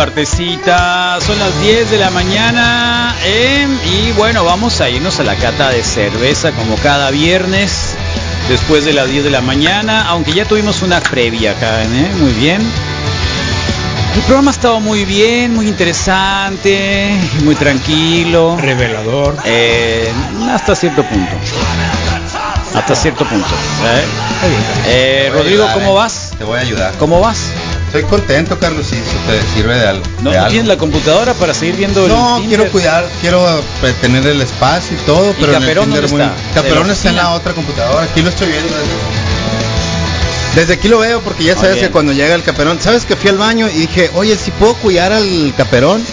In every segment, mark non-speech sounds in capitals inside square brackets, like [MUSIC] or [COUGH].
partecita. Son las 10 de la mañana. eh, y bueno, vamos a irnos a la cata de cerveza como cada viernes. Después de las 10 de la mañana. Aunque ya tuvimos una previa acá, ¿eh? Muy bien. El programa ha estado muy bien, muy interesante, muy tranquilo. Revelador. Eh, hasta cierto punto. Hasta cierto punto. ¿eh? Eh, Rodrigo, ¿cómo vas? Te voy a ayudar. ¿Cómo vas? Estoy contento, Carlos, si eso te sirve de algo. ¿No de algo. tienes la computadora para seguir viendo el No, quiero cuidar, quiero eh, tener el espacio y todo, ¿Y pero en el Caperón Tinder dónde muy- está? ¿De Caperón está en la otra computadora, aquí lo estoy viendo. Desde, desde aquí lo veo porque ya sabes que cuando llega el Caperón, sabes que fui al baño y dije, oye, si puedo cuidar al Caperón,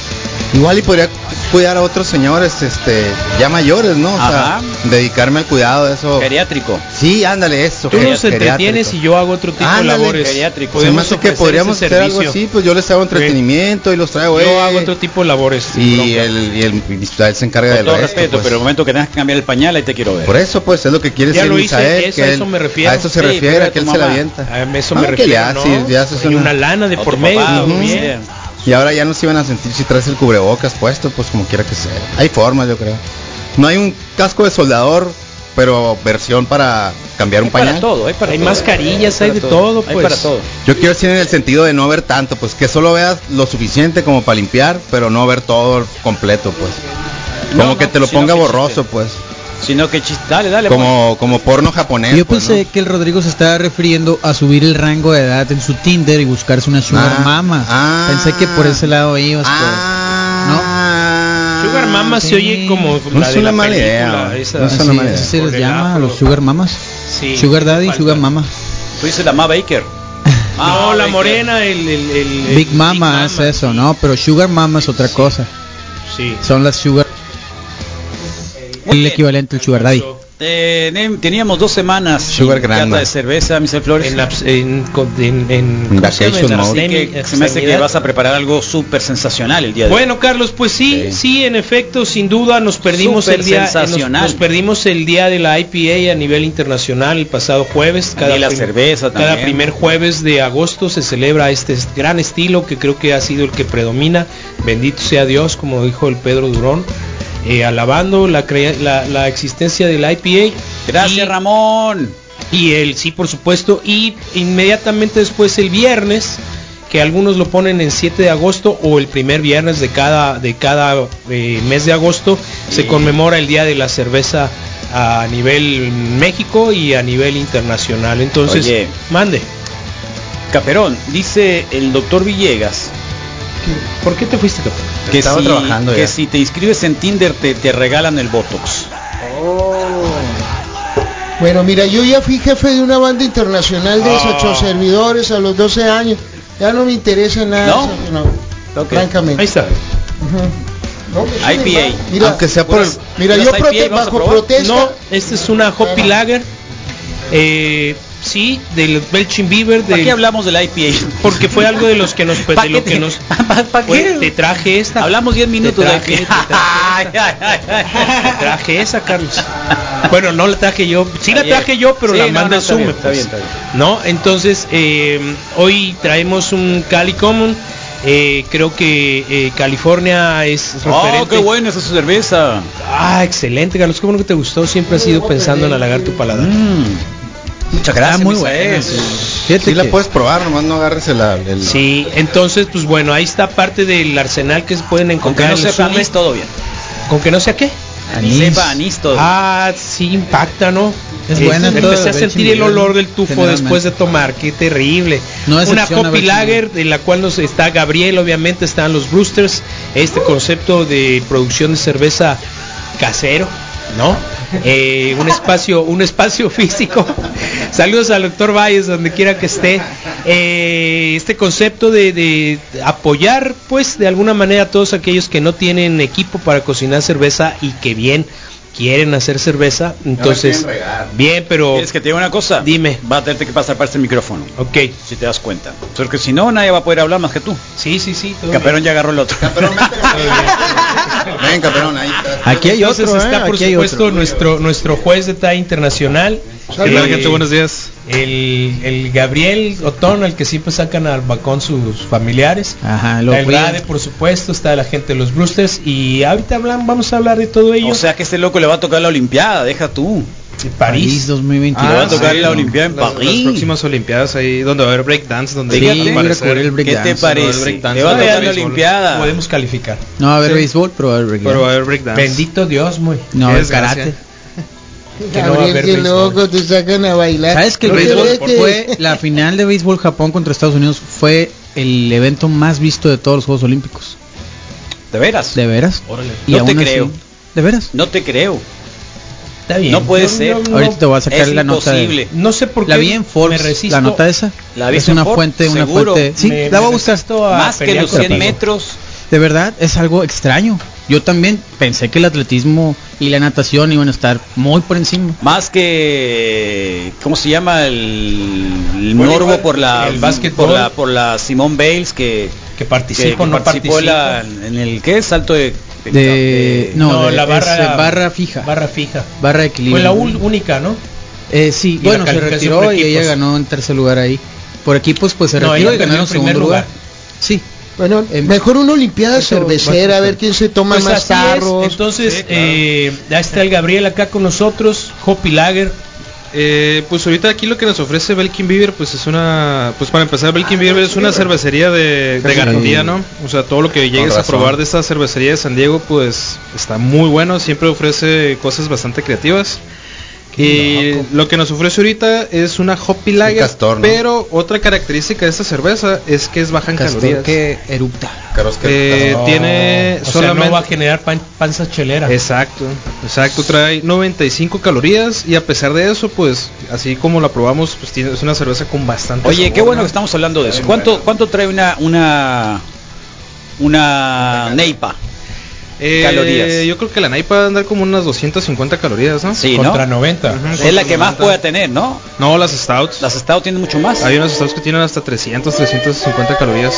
igual y podría cuidar a otros señores, este, ya mayores, ¿no? O sea, dedicarme al cuidado de eso. Geriátrico. Sí, ándale, eso. Tú nos entretienes y yo hago otro tipo Ándale, de labores. geriátrico. Se me hace que podríamos hacer algo así, pues yo les hago entretenimiento y los traigo. Yo eh, hago otro tipo de labores. y el, y el y él se encarga Con del todo resto, respeto, pues. pero el momento que tengas que cambiar el pañal, ahí te quiero ver. Por eso, pues, es lo que quiere Ya decir Misael, eso- que él- eso me refiero. A eso se Sí, refiere, a que él se la avienta. A eso Ah, me que refiero, ya, una- lana de por medio. Y ahora ya no se iban a sentir si traes el cubrebocas puesto, pues como quiera que sea. Hay formas, yo creo. No hay un casco de soldador, pero versión para cambiar un Hay para pañal. todo, hay para Hay todo. mascarillas, hay de todo, Hay pues. para todo. Yo quiero decir en el sentido de no ver tanto, pues que solo veas lo suficiente como para limpiar, pero no ver todo completo, pues. Como No, que no, te lo ponga borroso, pues. Sino que chiste. Dale, dale. pues. Como, como porno japonés. Yo pues, pensé ¿no? que el Rodrigo se estaba refiriendo a subir el rango de edad en su Tinder y buscarse una sugar Ah, mama. ah. pensé que por ese lado ibas. Ah, Sugar Mama se oye como No la es de una la mala película, idea. esa- No es una mala idea. se les llama a los lo- sugar mamas. Sí, sugar daddy, falta. sugar mama. Tú dices la Ma Baker. [LAUGHS] No, Ah, la Baker. morena, el, el, el- el Big mama es eso, ¿no? Pero sugar mama es otra cosa. Sí. Son las sugar. Muy El bien. equivalente al sugar daddy. Teníamos dos semanas Sugar sin cata de cerveza, Mr. Flores. En, abs- en, en, en-. Así que se me hace que vas a preparar algo súper sensacional el día de hoy. Bueno, Carlos, pues sí, Sí. sí, en efecto, sin duda nos perdimos el día, nos, sensacional. nos perdimos el día de la IPA a nivel internacional el pasado jueves. Y la prim- cerveza cada primer jueves de agosto se celebra este est- gran estilo que creo que ha sido el que predomina. Bendito sea Dios, como dijo el Pedro Durón, eh, alabando la, crea- la, la existencia del IPA. Gracias, Y- Ramón. y el sí, por supuesto. Y inmediatamente después el viernes, que algunos lo ponen en 7 de agosto o el primer viernes de cada, de cada eh, mes de agosto, se conmemora el Día de la Cerveza a nivel México y a nivel internacional. Entonces, Oye. mande. Caperón, dice el doctor Villegas ¿Por qué te fuiste, que, Estaba si, trabajando que ya. si te inscribes en Tinder te, te regalan el Botox. Bueno, mira, yo ya fui jefe de una banda internacional de Ah. ocho servidores a los 12 años. Ya no me interesa nada. ¿No? eso, no, Ok. Francamente. Ahí está. Ujú. No, pues, sin IPA. Mira, Aunque sea por el... Puras- mira yo IPA, prote- bajo protesta. No, esta es una Hoppy Lager. Eh, sí, del Belching Beaver. ¿Para del- qué hablamos del IPA? porque fue algo de los que nos ¿Pa de lo qué que te- nos [LAUGHS] pa- pa qué? Pues, te traje esta Hablamos 10 minutos te de IPA. te traje, [LAUGHS] Ay, ay, ay, ay. te traje esa Carlos [LAUGHS] bueno no la traje yo sí la traje yo pero Sí, la no, manda no, está pues. bien, está bien. no entonces eh, hoy traemos un Cali Common eh, creo que eh, California es Oh, referente qué buena esa cerveza. ah excelente Carlos qué bueno que te gustó siempre has ido pensando en halagar tu paladar Mm. Muchas gracias. muy buena. sí. Fíjate Sí la que- puedes probar, nomás no agarres el... el- Sí, entonces, pues bueno, ahí está parte del arsenal que se pueden Con que encontrar no sepa anís, todo bien. ¿Con que no sea qué? Anís. Anís. Sepa anís todo. Ah, sí impacta, ¿no? Es buena toda Empecé a sentir el olor del tufo después de tomar, qué terrible. No Una Belching Lager de la cual nos está Gabriel, obviamente están los Brewsters, este concepto de producción de cerveza casero, ¿no? Eh, un espacio, un espacio [LAUGHS] físico. Saludos al doctor Valles, donde quiera que esté. Eh, este concepto de, de apoyar, pues, de alguna manera a todos aquellos que no tienen equipo para cocinar cerveza y que bien quieren hacer cerveza. Entonces, bien, pero ¿Quieres que te diga una cosa? Dime. Va a tener que pasar para este micrófono. ok. Si te das cuenta. Porque si no, nadie va a poder hablar más que tú. Sí, sí, sí. todo Caperón ya agarró el otro. [LAUGHS] Ven, campeón, ahí está. Aquí hay Entonces otro, ¿eh? está por Aquí hay supuesto otro. nuestro nuestro juez de talla internacional ¿Qué tal, gente? Buenos días. El, el Gabriel Otón, el que siempre sacan al balcón sus familiares. Ajá, lo Está el. Rade, por supuesto, está la gente de los Brewsters. Y ahorita hablan, vamos a hablar de todo ello. O sea que este loco le va a tocar la Olimpiada, deja tú. París París. 2022. le va a tocar sí, la ¿no? Olimpiada en Las- París. Las próximas Olimpiadas ahí donde va a haber breakdance, donde Sí, va a el ¿Qué te no, el parece? Le va a tocar el la. Olimpiada. Podemos calificar. No va a haber Sí. béisbol, pero va a haber breakdance. Pero va a haber breakdance. Bendito Dios, muy. No, desgracia. karate. [LAUGHS] que no va a Gabriel, haber qué béisbol. loco, te sacan a bailar. ¿Sabes que el ¿No béisbol fue la final de béisbol Japón contra Estados Unidos fue el evento más visto de todos los Juegos Olímpicos? ¿De veras? ¿De veras? Órale. Y No te así- creo. ¿De veras? No te creo. Está bien. No puede ser. Ahorita te voy a sacar Es la nota de-. No sé por qué. La vi en me Forbes, resisto. la nota esa. ¿La es viste en una Forbes? fuente, una Seguro. fuente. Sí, Me- la voy a buscar. Más que los con 100 el metros. De verdad, es algo extraño. Yo también pensé que el atletismo y la natación iban a estar muy por encima. Más que ¿cómo se llama el, el Bueno, morbo igual, por la el básquetbol. por la por la Simone Bales que Que que, participo, que no participó la- en el qué salto de, De, no, No, de- la es, barra, eh, barra fija. Barra, Barra fija. de Fue equilibrio. la ul- única, ¿no? Eh, sí, Y la bueno, se retiró y ella ganó en tercer lugar ahí. Por equipos, pues se No, retiró ella y ganaron segundo lugar. lugar. Sí, Bueno, mejor una olimpiada eso cervecera, a ver quién se toma Pues más es. tarros. Entonces, Sí, claro. eh, ya está el Gabriel acá con nosotros, Hopi Lager. Eh, pues ahorita aquí lo que nos ofrece Belkin Beer, pues es una, pues para empezar Belkin Beer es una cervecería de, de garantía, ¿no? O sea, todo lo que llegues a probar de esta cervecería de San Diego, pues está muy bueno, siempre ofrece cosas bastante creativas. Y lo que nos ofrece ahorita es una Hoppy Lager, castor, ¿no? pero otra característica de esta cerveza es que es baja en Castor calorías. que erupta. Eh, caros- tiene o sea, solamente no va a generar pan- panza chelera. Exacto, exacto, trae 95 calorías y a pesar de eso, pues así como la probamos, pues tiene, es una cerveza con bastante Oye, sabor, qué bueno ¿no? que estamos hablando de eso. ¿Cuánto cuánto trae una una una neipa? Eh, calorías? Yo creo que la Naipa va a andar como unas 250 calorías, ¿no? Sí, contra ¿no? 90. Ujú. Es la que más 90. puede tener, ¿no? No, las Stouts. Las Estados tienen mucho más. Hay unas Stouts que tienen hasta 300, 350 calorías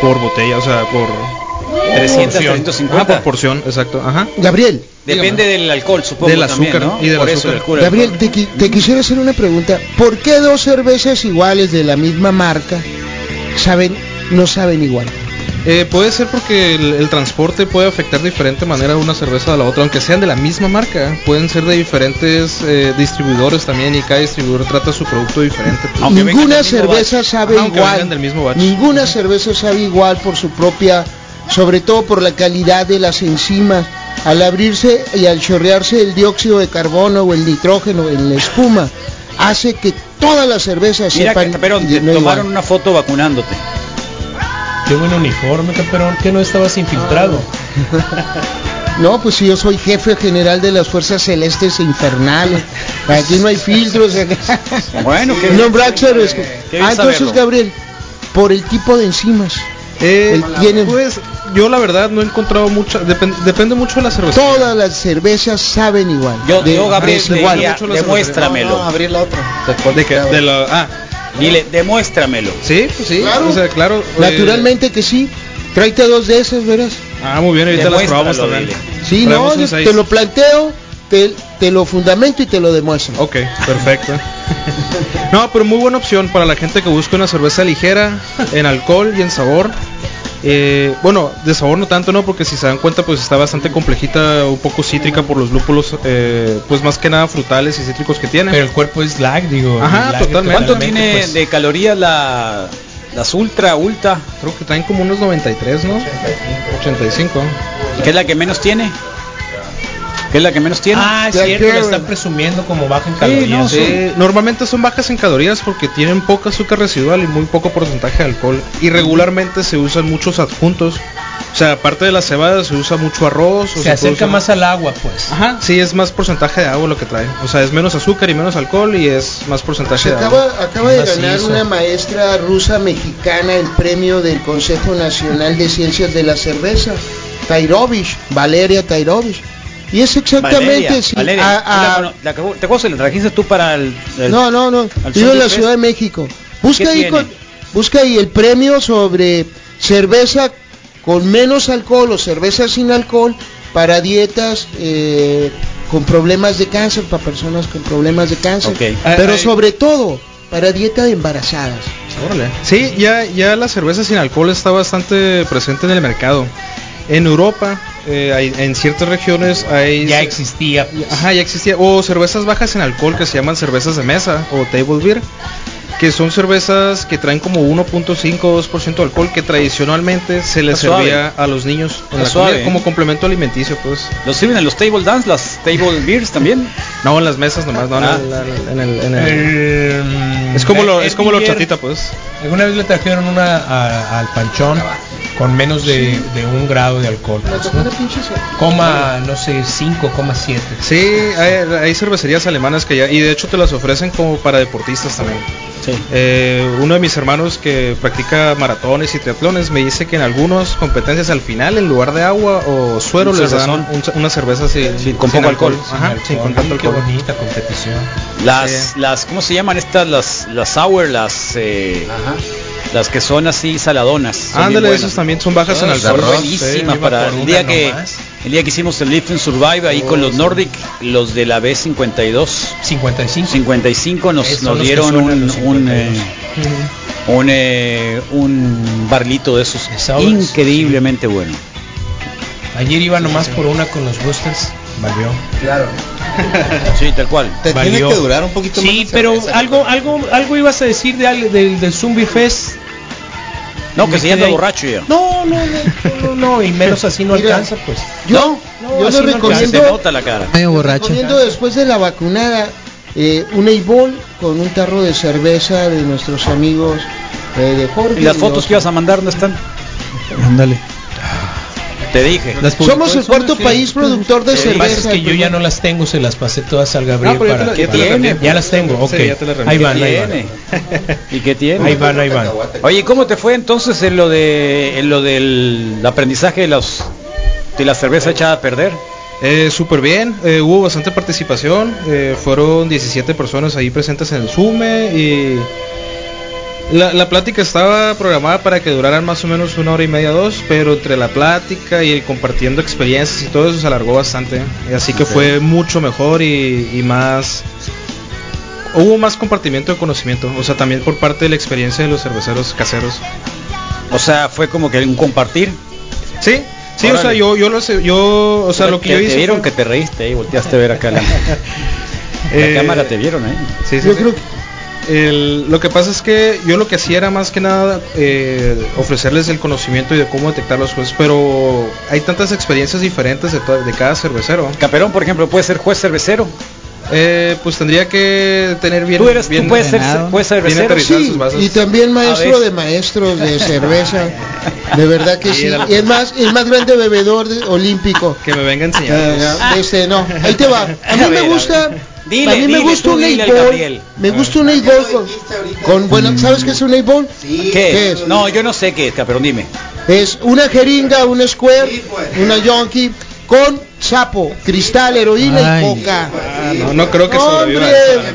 por botella, o sea, por 300, porción. 350. Ah, por porción, exacto, ajá. Gabriel, Depende del alcohol, supongo. Del también, azúcar ¿no? y del Por eso azúcar. el alcohol. Gabriel, te, qui- te quisiera hacer una pregunta. ¿Por qué dos cervezas iguales de la misma marca saben, no saben igual? Eh, puede ser porque el, el transporte puede afectar de diferente manera una cerveza a la otra, aunque sean de la misma marca. Pueden ser de diferentes eh, distribuidores también y cada distribuidor trata su producto diferente. pues. Aunque Ninguna cerveza batch. sabe Ajá, igual. del mismo batch. Ninguna cerveza sabe igual por su propia, sobre todo por la calidad de las enzimas. Al abrirse y al chorrearse el dióxido de carbono o el nitrógeno en la espuma, hace que todas las cervezas Mira, sepan Caperón, y te no tomaron igual. una foto vacunándote. Qué buen uniforme, Caperón, que no estabas infiltrado. No, pues si yo soy jefe general de las fuerzas celestes e infernales. Aquí no hay filtros. Bueno, no, que- Qué bien Ah, entonces, saberlo. Gabriel, por el tipo de enzimas. Eh, Pues yo la verdad no he encontrado mucha, depen- depende mucho de la cerveza. Todas las cervezas saben igual. Yo, De- yo Gabriel, te desigual. diría, mucho la demuéstramelo. abrir la otra. De que- de la- ah, Dile, demuéstramelo. sí, pues sí, Claro. o sea, claro. eh, Naturalmente que sí. Tráete dos de esas, verás. ah, muy bien, ahorita las probamos también. dile. Sí, no, te lo planteo, te, te lo fundamento y te lo demuestro. Ok, perfecto. [LAUGHS] no, pero muy buena opción para la gente que busca una cerveza ligera en alcohol y en sabor. Eh, bueno, de sabor no tanto, ¿no? Porque si se dan cuenta, pues está bastante complejita, un poco cítrica por los lúpulos, eh, pues más que nada frutales y cítricos que tiene. Pero el cuerpo es lag, digo. Ajá, lag totalmente. ¿Cuánto tiene pues. de calorías la, las ultra, ultra? Creo que traen como unos 93, ¿no? 85. ¿Qué es la que menos tiene? ¿Qué es la que menos tiene? Ah, es cierto, la quiero. están presumiendo como baja en Sí, calorías. no, sí. Normalmente son bajas en calorías porque tienen poco azúcar residual y muy poco porcentaje de alcohol. Y regularmente se usan muchos adjuntos. O sea, aparte de la cebada se usa mucho arroz. o Se puede acerca usar- más al agua, pues. Ajá, sí, es más porcentaje de agua lo que trae. O sea, es menos azúcar y menos alcohol y es más porcentaje Se de acaba, agua. acaba de Macizo. ganar una maestra rusa mexicana el premio del Consejo Nacional de Ciencias de la Cerveza, Tairovich, Valeria Tairovich. Y es exactamente, Valeria, sí, Valeria, a- a- la la ¿Te acuerdas que la trajiste tú para el, el- no, no, no, al vivo en la Ciudad de? México. Busca ¿Qué ahí, con- busca ahí el premio sobre cerveza con menos alcohol o cerveza sin alcohol para dietas eh, con problemas de cáncer, para personas con problemas de cáncer, Ok. pero Ay, ay. sobre todo para dieta de embarazadas. Sí, ya, ya la cerveza sin alcohol está bastante presente en el mercado. En Europa, eh, hay- en ciertas regiones hay... Ya existía. Ajá, ya existía. O cervezas bajas en alcohol que se llaman cervezas de mesa o table beer. Que son cervezas que traen como 1.5 o 2% de alcohol que tradicionalmente se les Está suave. servía a los niños en Está la suave, comida ¿eh? como complemento alimenticio, pues. ¿Los sirven en los table dance, las table beers también? No en las mesas nomás, no en Ah. el- en el- en el- El- Es como lo, el es como lo chatita, pues. Alguna vez le trajeron una a- al panchón con menos de, de un grado de alcohol. pues, ¿no? Coma, no sé, 5,7. Sí, hay, hay cervecerías alemanas que ya, y de hecho te las ofrecen como para deportistas también. Sí. Eh, uno de mis hermanos que practica maratones y triatlones me dice que en algunas competencias al final, en lugar de agua o suero, Un les dan un- una cerveza sin, Sí, con sin poco alcohol. Ajá, sin con tanto Qué alcohol. bonita competición. Las, Sí. las, ¿cómo se llaman estas? Las, las sour, las, eh, las que son así saladonas. son Ándale, esas también son bajas en alcohol. arroz, buenísimas sí, para el día que nomás. El día que hicimos el Lift and Survive ahí con los Nordic, los de la B52 55. 55 nos, dieron un un, 52. eh, un, eh, un barlito de esos increíblemente bueno. Ayer iba nomás por una con los boosters. Valió. [LAUGHS] Sí, tal cual. Te tiene Valió. que durar un poquito más. Sí, pero algo, algo, algo ibas a decir de, del, del Zombie Fest. No, que se anda borracho ya. No, no, no, no, no, y menos así no [LAUGHS] Mira, alcanza, pues. Yo, No, yo así les no Se recomiendo, nota la cara. Medio borracho. recomiendo después de la vacunada eh, un highball con un tarro de cerveza de nuestros amigos eh, de Jorge. ¿Y las fotos que ibas a mandar dónde están? Ándale. Te dije. Somos el cuarto país productor de Sí, Lo que pasa es cerveza. que yo ya no las tengo, se las pasé todas al Gabriel Ah, para ya te para- las reenvié. ya las tengo, ok. Sí, ya te las reenvié. ahí ¿Qué van, ahí van. ¿Y qué tiene? Ahí van, ahí van. Oye, ¿cómo te fue entonces en lo de en lo del aprendizaje de los de la cerveza echada a perder? Eh, Súper bien, eh, hubo bastante participación, eh, fueron 17 personas ahí presentes en el Sume y la, la plática estaba programada para que duraran más o menos una hora y media, dos, pero entre la plática y compartiendo experiencias y todo eso se alargó bastante, y así que fue mucho mejor y, y más... Hubo más compartimiento de conocimiento, o sea, también por parte de la experiencia de los cerveceros caseros. O sea, fue como que un compartir. Sí, sí, o sea, yo, yo lo sé, yo, o sea, lo que te, yo te hice... vieron fue- que te reíste y volteaste a ver acá la, [LAUGHS] la Eh, cámara, te vieron ahí. Sí, sí, Yo sí. creo que El- lo que pasa es que yo lo que hacía era más que nada eh, ofrecerles el conocimiento y de cómo detectar los jueces, pero hay tantas experiencias diferentes de, cada cervecero. Caperón, por ejemplo, puede ser juez cervecero. Eh, pues tendría que tener bien, Tú eres, bien tú puedes ser, entrenado. puedes ser Bien cervecero. sí, y también A maestro de maestros de [LAUGHS] cerveza. De verdad que sí. Y el más, el más grande bebedor de- olímpico. que me venga a enseñar. Ah, este, no, ahí te va. A mí [LAUGHS] A me ver, gusta. Dile, a mí me dile, gusta un Gabriel. me gusta un eight ball con, con bueno, ¿sabes qué es un eight ball? ¿Qué? ¿Qué es? No, yo no sé qué es, Caperón, dime. Es una jeringa, un square, una yonki con sapo, cristal, heroína Ay. y coca. Ah, no, no creo que.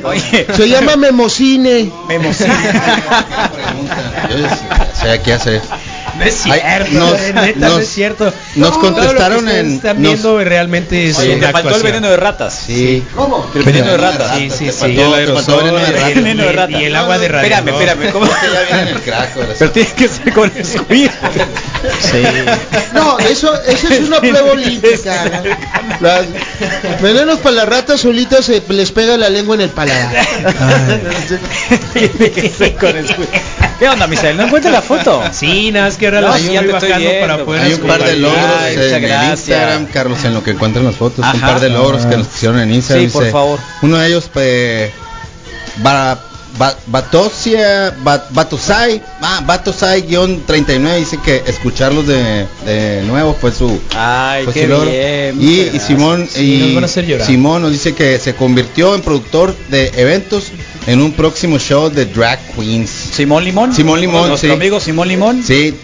Oye, Se [LAUGHS] llama memocine. me emociona. [LAUGHS] Yo sé qué hacer. No es cierto, nos- eh, neta, no es cierto. nos contestaron lo que ustedes en- Están nos- viendo realmente es Oye, una te faltó el veneno de ratas. Sí. ¿Cómo? El veneno de ratas. Sí, sí, sí. faltó- Y el aerosol, veneno de y rata. el- veneno de y el- rata. y el agua de Espérame, radiador. espérame, ¿cómo? [LAUGHS] El. Pero tiene que ser con eso. mira. Sí. No, eso, eso es una [LAUGHS] prueba olímpica. venenos para las ratas solitas se les pega la lengua en el paladar. [LAUGHS] Tiene que ser con eso. ¿Qué onda, Misael? ¿No encuentras la foto? Sí, nada, es que ahora No, la sí, estoy ya te estoy bajando viendo, para poder Hay un par de logros Ay, en gracias. Instagram, Carlos, en lo que encuentran las fotos. Ajá. Un par de logros que nos pusieron en Instagram. Sí, por favor. Uno de ellos, pues, ba, Batosia, Ba- Batosai, ah, Batosai-39 dice que escucharlos de, de nuevo fue su, Ay, fue qué su logro. bien. Y. Simón, Sí, y nos van a hacer llorar. Simón nos dice que se convirtió en productor de eventos en un próximo show de Drag Queens. Simón Limón. Simón Limón, Nuestro sí. amigo Simón Limón. Sí,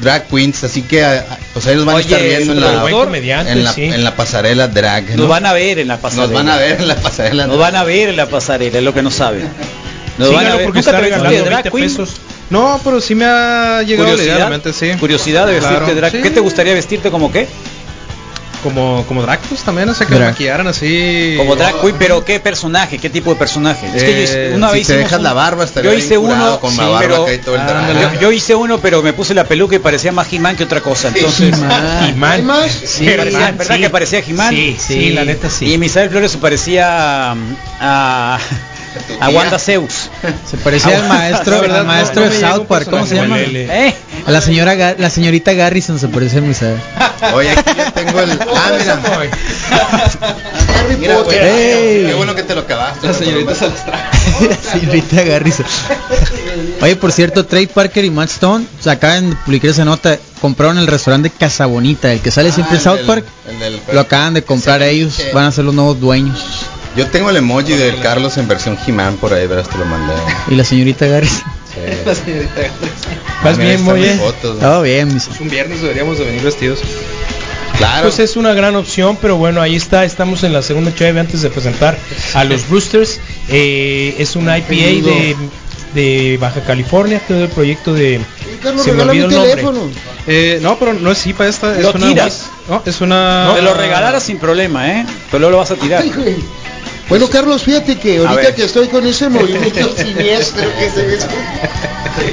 Drag Queens, así que a- a- pues ahí los van Oye, a estar viendo en la, en la, sí. en la pasarela drag. Nos ¿no? van a ver en la pasarela. Nos van a ver en la pasarela. Nos van a ver en la pasarela, es lo que no saben. Nos van a Síganlo ver. porque ¿Nunca está te vestiste regalando de drag 20 queen? pesos. No, pero sí me ha llegado Curiosidad. legalmente, sí. Curiosidad de vestirte Claro, drag. sí. ¿Qué te gustaría vestirte como qué? Como, como drag pues también, o sea que Drag. lo maquillaran así. Como drag queen, pero ¿qué personaje? ¿Qué tipo de personaje? Es que yo hice- Eh, una si vez te hicimos dejas un- la barba, Yo hice uno, con sí, barba pero acá y todo el drag. Ándale. yo, yo hice uno, pero me puse la peluca y parecía más He-Man que otra cosa. Entonces, ¿Hay He-Man. más? Sí, parecía- ¿verdad sí. que parecía He-Man? Sí, sí, la neta sí. Y Misael Flores se parecía um, a, a Wanda Zeus. Se parecía al [LAUGHS] maestro, La verdad, al maestro no de South Park, ¿cómo se llama? ¿Eh? A la señora, la señorita Garrison se parece a Misael. Oye, aquí ya tengo el. [LAUGHS] Ah, mira. Harry Mira, güey. Potter. Ey. Qué bueno que te lo acabaste. La señorita se [LAUGHS] señorita Garrison. Oye, por cierto, Trey Parker y Matt Stone se acaban de publicar esa nota. Compraron el restaurante Casa Bonita, el que sale siempre en South Park. Lo acaban de comprar ellos, van a ser los nuevos dueños. Yo tengo el emoji del Carlos en versión He-Man por ahí, verás, te lo mandé. Y la señorita Garrison. [LAUGHS] La señorita. Vas bien, muy bien. fotos, ¿no? Todo bien, mis. Un viernes deberíamos de venir vestidos. Claro. Pues es una gran opción, pero bueno, ahí está, estamos en la segunda chave antes de presentar a los Roosters. Eh, es un IPA de, de Baja California, todo el proyecto de... Carlos, se me olvidó el nombre. Eh, no, pero no es IPA esta, es Lo una tiras. No, es una Te lo regalaras sin problema, ¿eh? Pero luego lo vas a tirar. Bueno, Carlos, fíjate que ahorita que estoy con ese movimiento [LAUGHS] siniestro que se ve.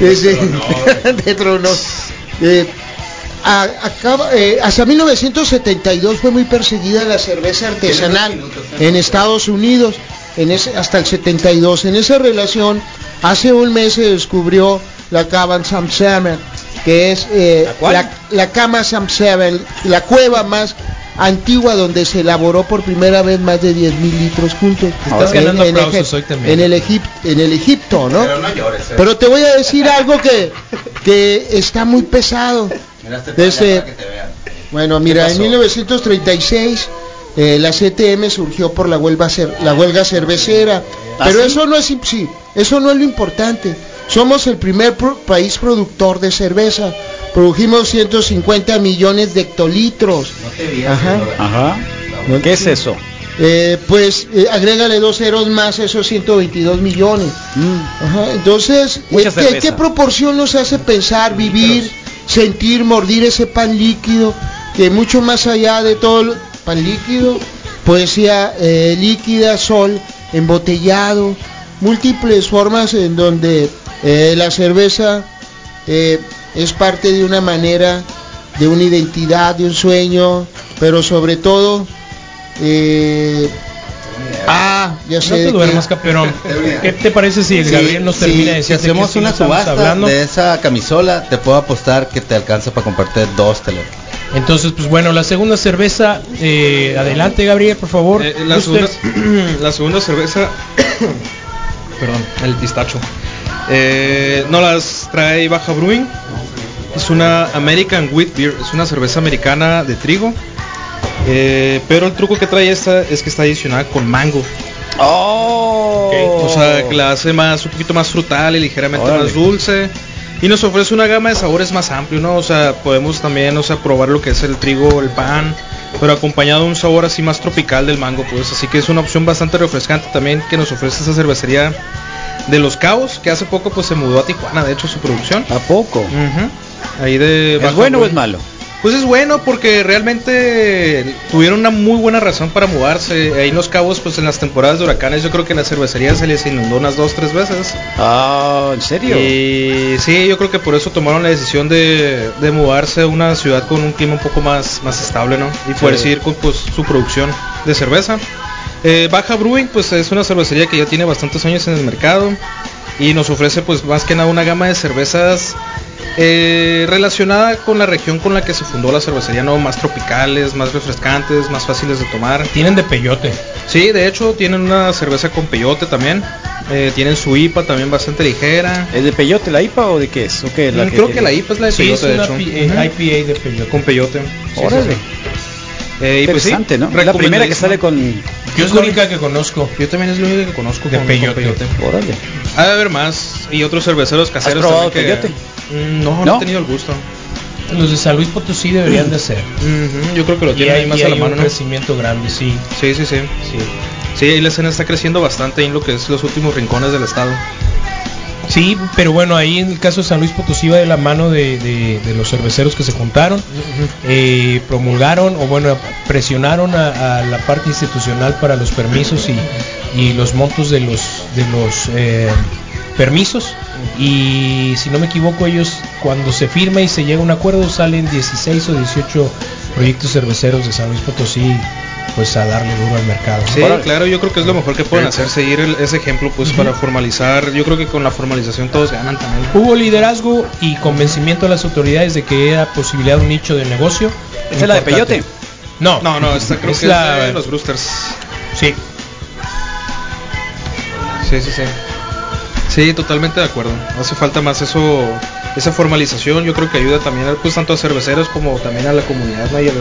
[LAUGHS] Ese, [LAUGHS] de tronos, eh, a- acaba, eh, hasta 1972 fue muy perseguida la cerveza artesanal en Estados Unidos, en ese, hasta el 72. En esa relación, hace un mes se descubrió la cava Sam Seven, que es eh, ¿La la, la cama Sam Seven, la cueva más antigua donde se elaboró por primera vez más de 10 mil litros juntos. Estás ganando aplausos Egip- hoy también. En el, Egip- en el Egipto, ¿no? Pero no llores. eh. Pero te voy a decir algo que, que está muy pesado. Este Desde- para que te vean. Bueno, mira, en 1936 eh, la CTM surgió por la huelga, cer- la huelga cervecera. ¿Ah, Pero sí? eso no es sí, eso no es lo importante. Somos el primer pro- país productor de cerveza. Produjimos 150 millones de hectolitros. No te vi Ajá. ¿Qué es eso? Eh, pues eh, agrégale dos ceros más, esos 122 millones. Ajá, entonces, eh, ¿qué, qué proporción nos hace pensar, vivir, sentir, mordir ese pan líquido? Que mucho más allá de todo el pan líquido, poesía eh, líquida, sol, embotellado, múltiples formas en donde eh, la cerveza eh, es parte de una manera, de una identidad, de un sueño, pero sobre todo, eh, ah, ya No sé. te de duermas, qué. campeón. ¿Qué te parece si el Sí, Gabriel nos sí, termina de si hacemos una subasta hablando? de esa camisola, te puedo apostar que te alcanza para comprarte dos teléfonos. Entonces, pues bueno, la segunda cerveza, eh, adelante Gabriel, por favor. Eh, la, segunda, [CLEARS THROAT] la segunda cerveza, [COUGHS] perdón, el pistacho. Eh, no las trae Baja Brewing. Es una American Wheat Beer, es una cerveza americana de trigo. Eh, pero el truco que trae esta es que está adicionada con mango. Oh. O sea, que la hace más un poquito más frutal y ligeramente Órale. más dulce. Y nos ofrece una gama de sabores más amplio, ¿no? O sea, podemos también, o sea, probar lo que es el trigo, el pan, pero acompañado de un sabor así más tropical del mango, pues. Así que es una opción bastante refrescante también que nos ofrece esa cervecería de Los Cabos, que hace poco pues se mudó a Tijuana, de hecho, su producción. ¿A poco? Ahí de ¿Es bueno o es malo? Pues es bueno porque realmente tuvieron una muy buena razón para mudarse. Ahí en Los Cabos, pues en las temporadas de huracanes, yo creo que la cervecería se les inundó unas dos, tres veces. Ah, ¿en serio? Y sí, yo creo que por eso tomaron la decisión de, de mudarse a una ciudad con un clima un poco más, más estable, ¿no? Y poder Sí. seguir con pues, su producción de cerveza. Eh, Baja Brewing, pues es una cervecería que ya tiene bastantes años en el mercado y nos ofrece, pues más que nada, una gama de cervezas eh, relacionada con la región con la que se fundó la cervecería, ¿no? Más tropicales, más refrescantes, más fáciles de tomar. Tienen de peyote. Sí, de hecho tienen una cerveza con peyote también. Eh, tienen su IPA también bastante ligera. ¿Es de peyote la IPA o de qué es? ¿O qué es la Mm, que Creo que la IPA es la de Sí, es peyote, de una hecho. eh, Ujú. IPA de peyote. Con peyote. Sí, sí, Órale. sí. Eh, y pues sí, Interesante, ¿no? La primera que sale con... Yo es la única que conozco. Yo también es lo único que conozco De con, peyote. con peyote. Órale. Ha de haber más y otros cerveceros caseros probado también que- peyote? Mm, no, no, ¿No? he tenido el gusto. Los de San Luis Potosí deberían de ser. Ujú, Yo creo que lo Y tienen ahí hay, más y a la hay mano, un ¿no? crecimiento grande, sí. Sí, sí, sí. sí. Sí, ahí la escena está creciendo bastante en lo que es los últimos rincones del estado. Sí, pero bueno, ahí en el caso de San Luis Potosí va de la mano de, de- de los cerveceros que se juntaron, eh, promulgaron o bueno, presionaron a, a la parte institucional para los permisos y, y los montos de los, de los eh, permisos. Y si no me equivoco, ellos cuando se firma y se llega a un acuerdo salen 16 o 18 proyectos cerveceros de San Luis Potosí pues a darle duro al mercado. Sí, Órale. claro, yo creo que es lo mejor que pueden hacer, seguir el- ese ejemplo pues para formalizar. Yo creo que con la formalización todos ganan también. Hubo liderazgo y convencimiento a las autoridades de que era posibilidad de un nicho de negocio. ¿Esa es la de. Peyote? No, No, no, esta creo Es que la- es la de los Brewsters. Sí, Sí, sí, sí. Sí, totalmente de acuerdo. Hace falta más eso, esa formalización. Yo creo que ayuda también pues tanto a cerveceros como también a la comunidad ¿no? y, a,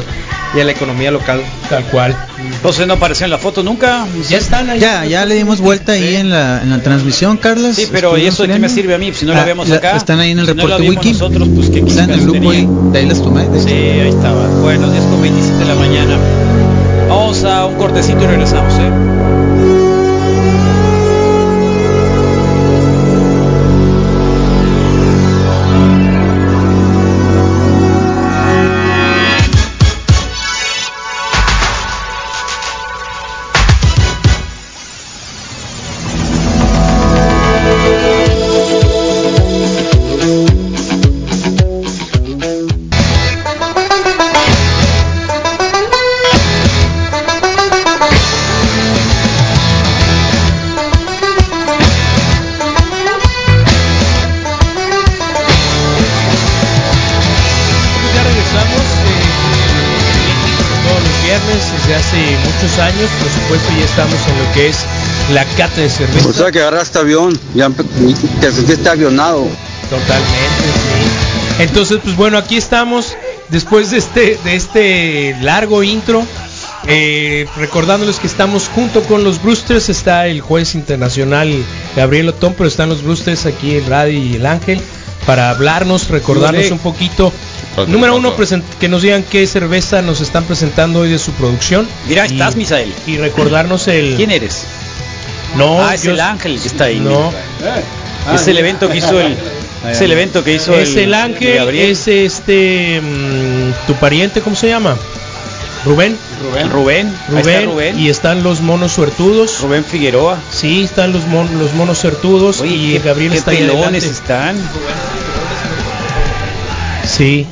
y a la economía local. tal cual. Entonces no apareció en la foto nunca. Ya están ahí. Ya, ya le dimos vuelta ahí en la, en la transmisión, Carlos. Sí, pero ¿y eso de qué me sirve a mí? Si no la Ah, vemos la- acá. Están ahí en el Si reporte wiki. Nosotros, pues qué Están en el grupo ahí. De ahí las tomé. de hecho. Sí, ahí estaba. Bueno, 10 con 27 de la mañana. Vamos a un cortecito y regresamos, ¿eh? De cerveza. O sea que agarraste avión, ya te fuiste avionado. Totalmente, sí. Entonces, pues bueno, aquí estamos después de este, de este largo intro. eh, recordándoles que estamos junto con los Brewsters, está el juez internacional Gabriel Otón, pero están los Brewsters aquí, el Radio y el Ángel, para hablarnos, recordarnos un poquito. Número uno, que nos digan qué cerveza nos están presentando hoy de su producción. Mira, Y- estás, Misael. Y recordarnos el... ¿Quién eres? No, ah, es yo- el ángel que está ahí. No, Es el evento que hizo el. Es el evento que hizo es el ángel, Gabriel. es este mm, tu pariente, ¿cómo se llama? Rubén. Rubén. Rubén. Está Rubén, y están los monos suertudos. Rubén Figueroa. Sí, están los, mon- los monos suertudos Oye, y qué, Gabriel qué está ahí pelones están. Sí,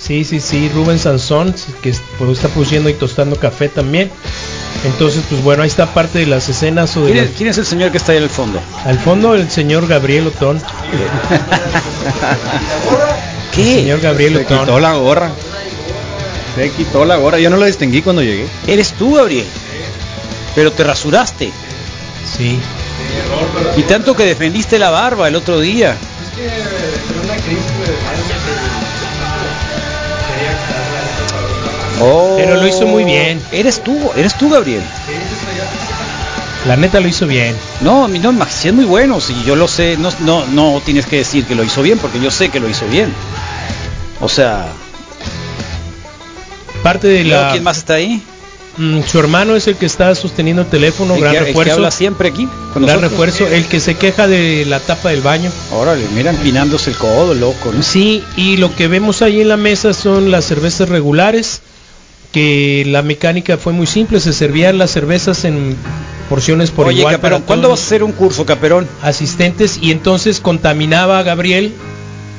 sí, sí, sí, Rubén Sansón, que es- está produciendo y tostando café también. Entonces, pues bueno, ahí está parte de las escenas o de ¿Quién es, quién es el señor que está ahí al fondo? al fondo el señor Gabriel Otón. [LAUGHS] El ¿Qué? señor Gabriel Se quitó Otón. la gorra. Se quitó la gorra. Yo no la distinguí cuando llegué. Eres tú, Gabriel. Pero te rasuraste. Sí. Y tanto que defendiste la barba el otro día. Oh, Pero lo hizo muy bien. Eres tú, eres tú, Gabriel. La neta lo hizo bien. No, a mí no, Maxi es muy bueno. Si yo lo sé, no, no, no tienes que decir que lo hizo bien, porque yo sé que lo hizo bien. O sea, Parte de ¿y luego la ¿quién más está ahí? Mm, su hermano es el que está sosteniendo el teléfono, El gran que, el que refuerzo. habla siempre aquí. Con gran nosotros. refuerzo, el que se queja de la tapa del baño. Órale, mira, empinándose el codo, loco. ¿no? Sí, y lo que vemos ahí en la mesa son las cervezas regulares, que la mecánica fue muy simple, se servían las cervezas en porciones por Oye, igual Caperón, para ¿cuándo vas a hacer un curso, Caperón? asistentes y entonces contaminaba a Gabriel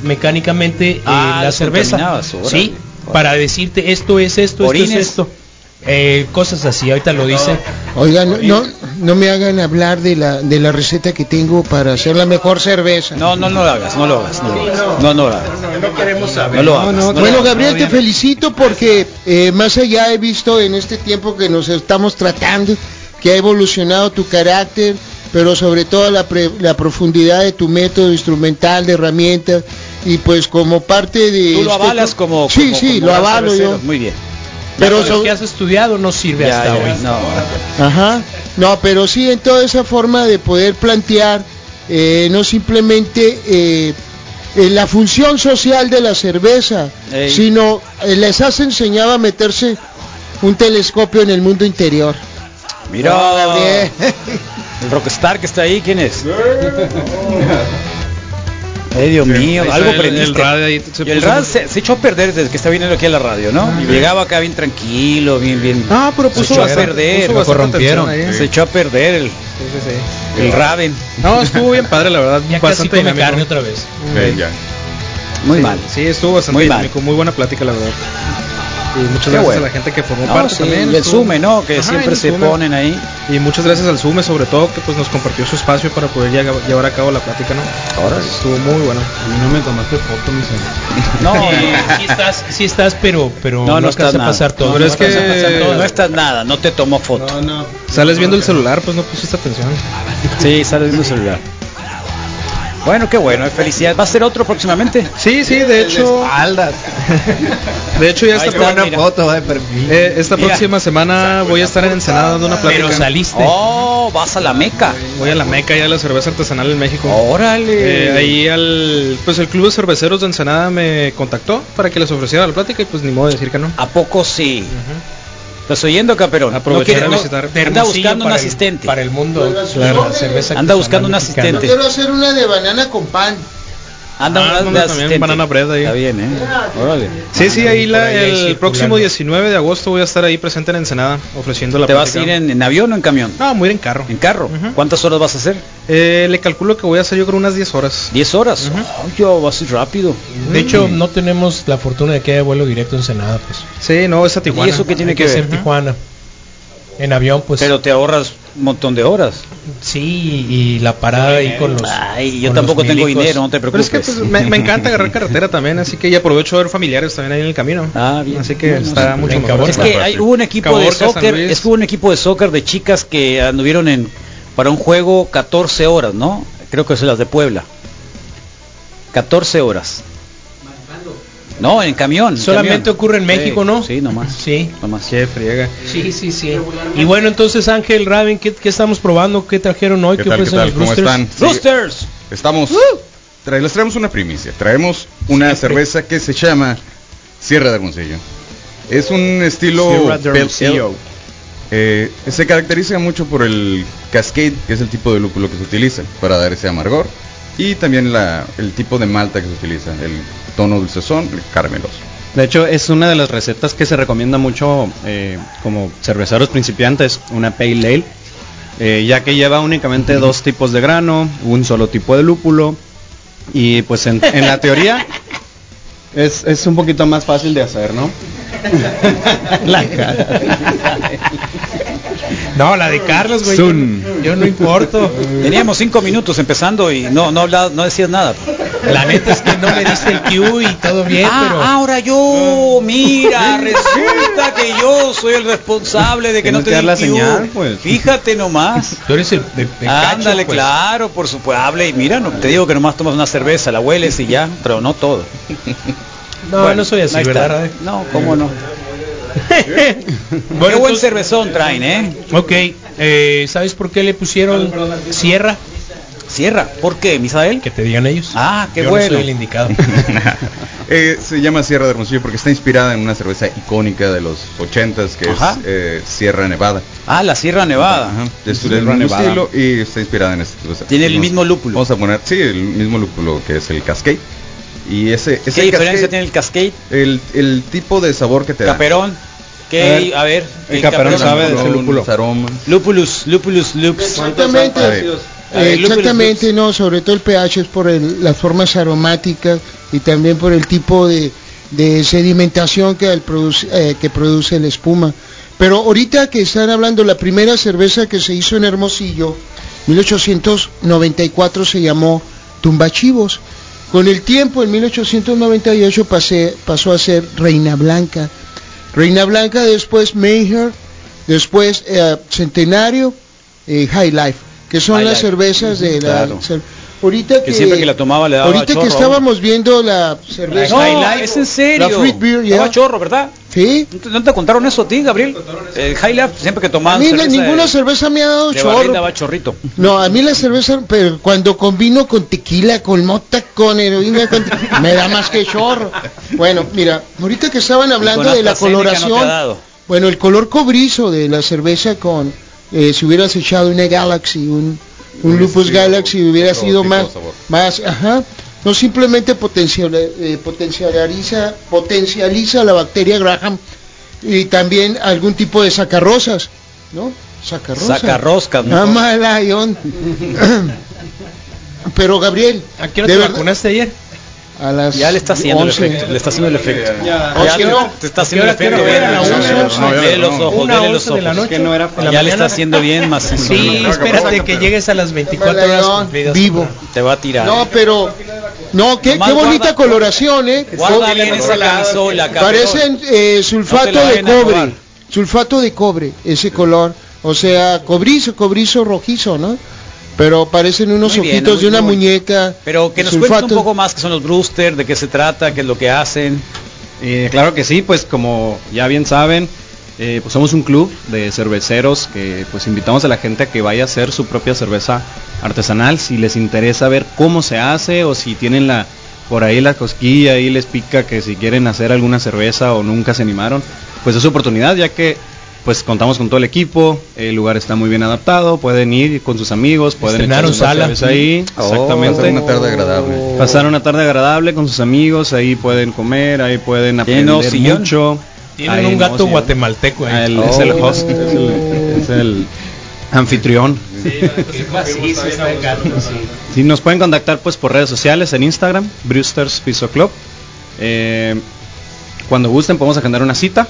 mecánicamente eh, Ah, la cerveza. Sí, órale. para decirte esto es esto, esto es esto. Eh, cosas así, ahorita lo dice. Oigan, no, no, me hagan hablar de la, de la receta que tengo para hacer la mejor cerveza. No, no, no lo hagas, no lo hagas, no lo hagas. No, no lo hagas. No queremos saber. No lo hagas. no bueno, hagas. Gabriel, te felicito porque eh, más allá he visto en este tiempo que nos estamos tratando que ha evolucionado tu carácter, pero sobre todo la, pre- la profundidad de tu método instrumental, de herramientas, y pues como parte de... Tú lo este- avalas como. Sí, como- sí, como lo avalo yo. Muy bien. Pero Pero que has estudiado no sirve Ya, hasta ya, hoy. no. Ajá. No, pero sí en toda esa forma de poder plantear eh, no simplemente eh, la función social de la cerveza, Ey. sino eh, les has enseñado a meterse un telescopio en el mundo interior. Mira, No, Gabriel. el rockstar que está ahí, ¿quién es? [LAUGHS] Ay, Dios mío, Ahí algo está el- prendiste. el radio ahí se Y el puso- radio se, se echó a perder desde que está viniendo aquí a la radio, ¿no? Llegaba acá bien tranquilo, bien, bien. Ah, pero se puso echó a perder. puso corrompieron. ahí. Se echó a perder el, Sí, sí, sí. el Raven. No, estuvo bien padre, la verdad. Ya casi bastante come dinámico. carne otra vez. Ok, ya. Muy Sí, mal. Sí, estuvo bastante Muy mal. dinámico, muy buena plática, la verdad. Y muchas Qué gracias bueno. a la gente que formó No, parte sí, también. y el Sume, ¿no? Que Ajá, siempre se Sume. ponen ahí. Y muchas gracias al Sume, sobre todo, que pues nos compartió su espacio para poder llevar a cabo la plática, ¿no? Ahora Estuvo muy bueno. A mí no me tomaste foto, mi señor. [LAUGHS] No, Eh, sí estás, sí estás, pero, pero No, no, no estás a pasar nada. todo. Pero no es que- no estás nada, no te tomo foto. No, no. Sales viendo el celular, pues no pusiste atención. Sí, sales viendo el celular. Bueno, qué bueno, felicidades. ¿Va a ser otro próximamente? Sí, sí, de hecho. [LAUGHS] De hecho, ya está, mira. foto de perfil. eh, esta Mira. próxima semana voy a estar en Ensenada dando una plática. Pero saliste. Oh, vas a la Meca. Voy a la Meca ya a la cerveza artesanal en México. Órale. Eh, ahí al pues el club de cerveceros de Ensenada me contactó para que les ofreciera la plática y pues ni modo de decir que no. ¿A poco sí? ¿Estás oyendo, Caperón? Aprovechar quiere- a. De anda buscando un para el- asistente. para el mundo. La- la cerveza Anda buscando un asistente. Quiero hacer una de banana con pan. Anda Ah, también banana bread ahí. Está bien, ¿eh? Órale. Sí, sí, ahí la- el circulando. próximo 19 de agosto voy a estar ahí presente en Ensenada ofreciendo la ¿Te vas a ir en, en avión o en camión? No, muy en carro. En carro. ¿Cuántas horas vas a hacer? Eh, le calculo que voy a hacer yo creo unas 10 horas. 10 horas. Ay, yo vas a ir rápido. De hecho, no tenemos la fortuna de que haya vuelo directo en Senada, pues. Sí, no, es a Tijuana. ¿Y eso qué tiene Hay que ser ver? Tijuana. En avión, pues. Pero te ahorras un montón de horas. sí, y la parada ahí con los. Ay, yo tampoco tengo dinero, no te Pero es preocupes. que pues, me, me encanta agarrar carretera también, así que ya aprovecho a ver familiares también ahí en el camino. Ah, bien. Así que está sí. mucho En mejor. Es que hay, hubo un equipo de Caborca, soccer, es que hubo un equipo de soccer de chicas que anduvieron en para un juego 14 horas, ¿no? Creo que son las de Puebla. 14 horas. No, en camión. en Solamente camión. ocurre en México, Sí, ¿no? Sí, nomás. Sí. Nomás. Qué friega. Sí, sí, sí. Y bueno, entonces Ángel, Raven, ¿qué, qué estamos probando? ¿Qué trajeron hoy? ¿Qué ¿Qué tal, qué tal? ¿Cómo Roosters? están? Sí, Roosters. Estamos. tra- les traemos una primicia. Traemos una cerveza que se llama Sierra de Hermosillo. Es un estilo Sierra. Eh, se caracteriza mucho por el Cascade, que es el tipo de lúpulo que se utiliza para dar ese amargor. Y también la, el tipo de malta que se utiliza, el tono dulcezón, el carameloso. De hecho, es una de las recetas que se recomienda mucho eh, como cerveceros principiantes, una pale ale, eh, ya que lleva únicamente dos tipos de grano, un solo tipo de lúpulo, y pues en, en la teoría [LAUGHS] es, es un poquito más fácil de hacer, ¿no? [LAUGHS] la cara. [LAUGHS] No, la de Carlos, güey. Yo no importo. Teníamos cinco minutos empezando y no no habla- no decías nada. La neta es que no me diste el cue y todo bien, Ah, pero. ahora yo, mira, resulta que yo soy el responsable de que no te di la cue. señal, pues. Fíjate nomás. Tú eres el, el- el Ándale, cacho, pues. claro, por supuesto. Hable y mira, no, te digo que nomás tomas una cerveza, la hueles y ya, pero no todo. No, Bueno, no soy así. ¿verdad? No, cómo no. Bueno, Qué buen cervezón traen, ¿eh? Ok, eh, ¿sabes por qué le pusieron Sierra? Sierra. ¿Por qué, Misael? Que te digan ellos. Ah, qué Yo bueno. No soy el indicado. [LAUGHS] Eh, se llama Sierra de Hermosillo porque está inspirada en una cerveza icónica de los 80s que Ajá. es eh, Sierra Nevada. Ah, la Sierra Nevada. Ajá, de su Sierra Nevada. estilo y está inspirada en este. cerveza. Tiene el Vamos- mismo lúpulo. Vamos a poner, sí, el mismo lúpulo que es el Cascade. Y ese, ¿Qué ese diferencia Cascade, tiene el Cascade? el, el tipo de sabor que te da. Caperón. ¿Qué? A ver, A ver. el Caperón sabe de lúpulo. aromas. Lúpulus, lúpulus, loops. Exactamente. Ver, Eh, exactamente, no, sobre todo el pH es por el- las formas aromáticas y también por el tipo de, de sedimentación que, el produce, eh, que produce la espuma. Pero ahorita que están hablando, la primera cerveza que se hizo en Hermosillo, 1894 se llamó Tumbachivos. Con el tiempo, en 1898 pasé, pasó a ser Reina Blanca. Reina Blanca, después Mayher, después eh, Centenario, eh, High Life, que son High las Life. cervezas de la... Claro. Ahorita Que siempre que la tomaba le daba Ahorita chorro. que estábamos viendo la cerveza... No, es en serio. La Fruit Beer, ya. Daba chorro, ¿verdad? Sí. ¿No te, contaron eso a ti, Gabriel? El High Life, siempre que A mí la- cerveza ninguna de, cerveza me ha dado de chorro. daba chorrito. No, a mí la cerveza, pero cuando combino con tequila, con mota, con heroína, con- [LAUGHS] me da más que chorro. Bueno, mira, ahorita que estaban hablando de la no coloración, dado. bueno, el color cobrizo de la cerveza con, eh, si hubieras echado una Galaxy, un, un Lupus Galaxy, hubiera sido más, sabor. más, ajá, no simplemente potencial- eh, potencializa, potencializa la bacteria Graham y también algún tipo de sacarrosas, ¿no? Sacarrosas. Sacarroscas, ¿no? Ama Lion. [LAUGHS] Pero Gabriel, ¿A qué hora de te vacunaste ayer? A las Ya le está haciendo 11. el efecto. Le está haciendo el efecto. Ya. Ya Oye, no. te está haciendo el ¿A qué hora- efecto. los ojos, ya vele los ojos, que no era Ya le está haciendo bien macizo. Sí, espérate que llegues a las 24 horas cumplidas. vivo. Te va a tirar. No, pero no, qué, qué bonita guarda- coloración, ¿eh? Guarda bien esa cabrón. Parecen eh, sulfato No de cobre. Sulfato de cobre, ese color. O sea, cobrizo, cobrizo rojizo, ¿no? Pero parecen unos Muy bien, ojitos muy- de una muy- muñeca. Pero que nos sulfato. cuente un poco más qué son los Brewster, de qué se trata, qué es lo que hacen. Eh, claro que sí, pues como ya bien saben, eh, pues somos un club de cerveceros que pues invitamos a la gente a que vaya a hacer su propia cerveza artesanal si les interesa ver cómo se hace o si tienen la por ahí la cosquilla y les pica que si quieren hacer alguna cerveza o nunca se animaron, pues es su oportunidad ya que pues contamos con todo el equipo, el lugar está muy bien adaptado, pueden ir con sus amigos, pueden Estrenaron echarse una sala. cerveza ahí, Oh, exactamente. Pasar una tarde agradable. Pasar una tarde agradable con sus amigos, ahí pueden comer, ahí pueden ¿Tienen aprender mucho. Tienen Ahí un no, gato sillón. guatemalteco Ah, ahí. el- Es el Oh. host, es el, es el anfitrión. Sí, nos pueden contactar pues por redes sociales en Instagram, Brewsters Piso Club. Eh, cuando gusten podemos agendar una cita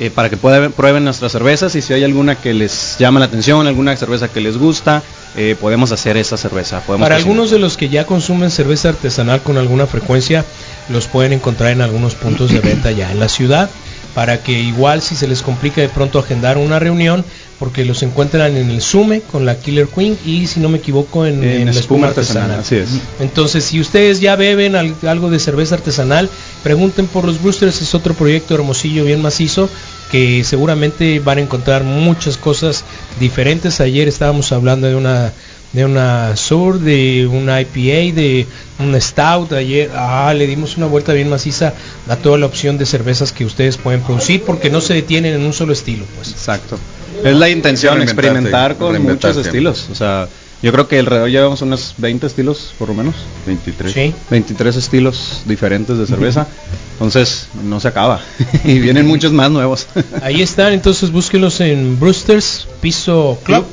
eh, para que puedan, prueben nuestras cervezas y si hay alguna que les llama la atención, alguna cerveza que les gusta, eh, podemos hacer esa cerveza. Podemos Para cocinar. algunos de los que ya consumen cerveza artesanal con alguna frecuencia, los pueden encontrar en algunos puntos de venta ya en la ciudad, para que igual si se les complica de pronto agendar una reunión, porque los encuentran en el Sume con la Killer Queen y si no me equivoco en, En en la espuma espuma artesanal. artesanal, así es. Entonces, si ustedes ya beben al- algo de cerveza artesanal, pregunten por los Brewsters, es otro proyecto hermosillo, bien macizo, que seguramente van a encontrar muchas cosas diferentes. Ayer estábamos hablando de una de una sur, de una IPA, de un stout. Ayer ah, le dimos una vuelta bien maciza a toda la opción de cervezas que ustedes pueden producir, porque no se detienen en un solo estilo, pues. Exacto. Es la intención, experimentar con muchos estilos. O sea, yo creo que alrededor llevamos unos 20 estilos, por lo menos. 23. Sí. 23 estilos diferentes de cerveza. Entonces, no se acaba. [LAUGHS] y vienen muchos más nuevos. Ahí están, entonces búsquenlos en Brewsters Piso Club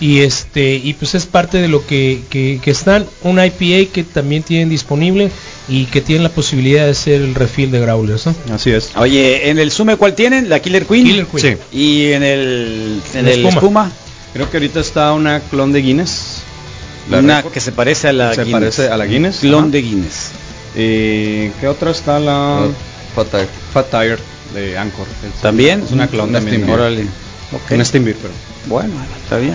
y este y pues es parte de lo que, que, que están un IPA que también tienen disponible y que tienen la posibilidad de hacer el refill de growlers, ¿no? Así es. Oye, en el Sume, ¿cuál tienen? La Killer Queen. Killer Queen. Sí. Y en el, en el espuma. espuma, Creo que ahorita está una clon de Guinness. La una Record. que se parece a la Se Guinness. parece a la Guinness. Clon Ajá. de Guinness. Eh, ¿Qué otra está la Ah, Fat Tire. Fat Tire de Anchor? Es- ¿También? Es una clon Una también. Steam Beer. Órale. Ok. Una Steam Beer, pero. Bueno, está bien.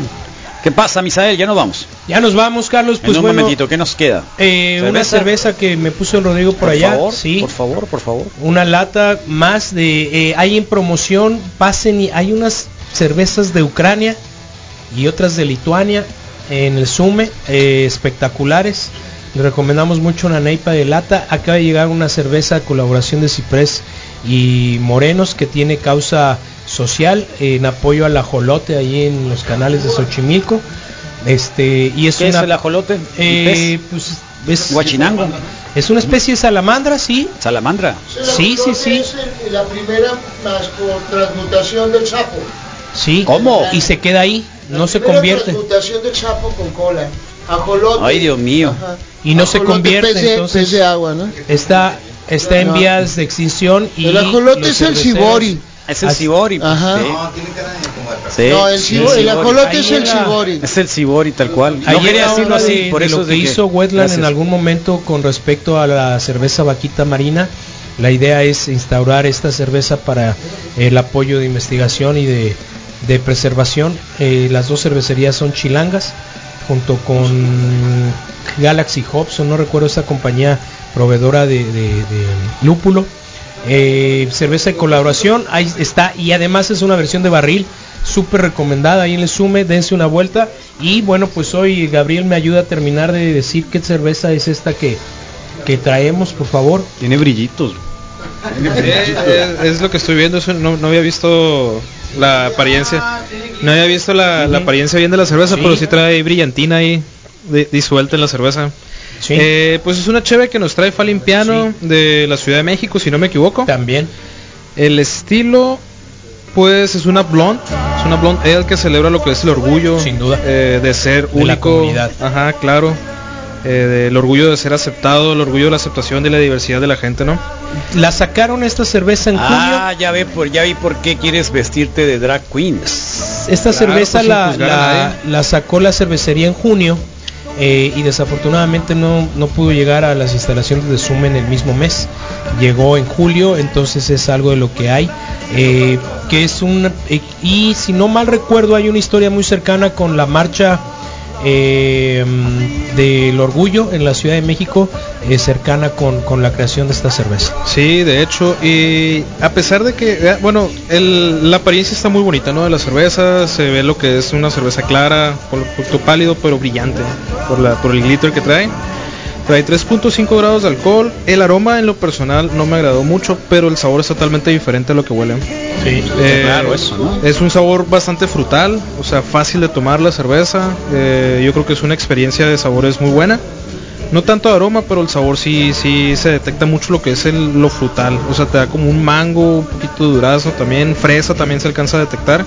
¿Qué pasa, Misael? Ya nos vamos. Ya nos vamos, Carlos, pues en un bueno, momentito, ¿qué nos queda? eh, una ¿Cerveza? cerveza que me puso el Rodrigo por, Por allá, favor, sí. por favor, por favor. una lata más de eh, hay en promoción pasen y hay unas cervezas de Ucrania y otras de Lituania en el Sume eh, espectaculares le recomendamos mucho una neipa de lata acaba de llegar una cerveza a colaboración de Ciprés y Morenos que tiene causa social en apoyo al ajolote ahí en los canales de Xochimilco este y es ¿Qué es una el ajolote? ¿Un eh, pues es Guachinango. es una especie de salamandra sí Salamandra. Sí, sí, sí. Es el- la primera transmutación del sapo. Sí. ¿Cómo? Y se queda ahí, no La se convierte. transmutación del sapo con cola. Ajolote. Ay, Dios mío. Ajá. Y no se Ajolote, convierte, pez de- entonces- pez de agua, ¿no? Está está en No. vías de extinción y El ajolote es el cibori. Es el Cibori. pues, Ajá. sí. No, tiene cara de como de Sí, no, el, sí, el Cibori. ajolote Ahí es el cibori. Es el Cibori tal cual. Ahí no quería era decirlo así, de- por de eso lo que de hizo Wetland Gracias. en algún momento con respecto a la cerveza vaquita marina. La idea es instaurar esta cerveza para el apoyo de investigación y de, de preservación. Eh, las dos cervecerías son chilangas, junto con Galaxy Hobson, no recuerdo esta compañía proveedora de lúpulo. Eh, cerveza de colaboración, ahí está, y además es una versión de barril súper recomendada ahí en el Sume, dense una vuelta y bueno pues hoy Gabriel me ayuda a terminar de decir qué cerveza es esta que, que traemos por favor Tiene brillitos. [LAUGHS] Eh, eh, es lo que estoy viendo, eso no, no había visto la apariencia. No había visto la, la apariencia bien de la cerveza, Sí. pero sí trae brillantina ahí di- disuelta en la cerveza. Sí. Eh, pues es una cheve que nos trae Fallen Piano de la Ciudad de México, si no me equivoco. También. El estilo, pues es una blonde, es una blonde ale que celebra lo que es el orgullo, Sin duda. eh, de ser De la único, comunidad. ajá, claro, eh, del orgullo de ser aceptado, el orgullo de la aceptación de la diversidad de la gente, ¿no? La sacaron esta cerveza en Ah, ya ve por ya vi por qué quieres vestirte de drag queen. junio. Esta claro, cerveza pues, la, la, sacó la cervecería en junio eh, y desafortunadamente no, no pudo llegar a las instalaciones de Zoom en el mismo mes. Llegó en julio, entonces es algo de lo que hay. eh, que es un eh, y si no mal recuerdo hay una historia muy cercana con la marcha eh, del orgullo en la Ciudad de México eh, cercana con, con la creación de esta cerveza. Sí, de hecho, y a pesar de que, eh, bueno, la apariencia está muy bonita, ¿no? De la cerveza, se ve lo que es una cerveza clara, con producto pálido, pero brillante, por, la, por el glitter que trae. Trae 3.5 grados de alcohol. El aroma en lo personal no me agradó mucho, pero el sabor es totalmente diferente a lo que huele. Sí, Eh, claro, eso, ¿no? Es un sabor bastante frutal, o sea, fácil de tomar la cerveza. Eh, yo creo que es una experiencia de sabores muy buena. No tanto aroma, pero el sabor sí, sí se detecta mucho lo que es el, lo frutal. O sea, te da como un mango, un poquito de durazno también, fresa también se alcanza a detectar.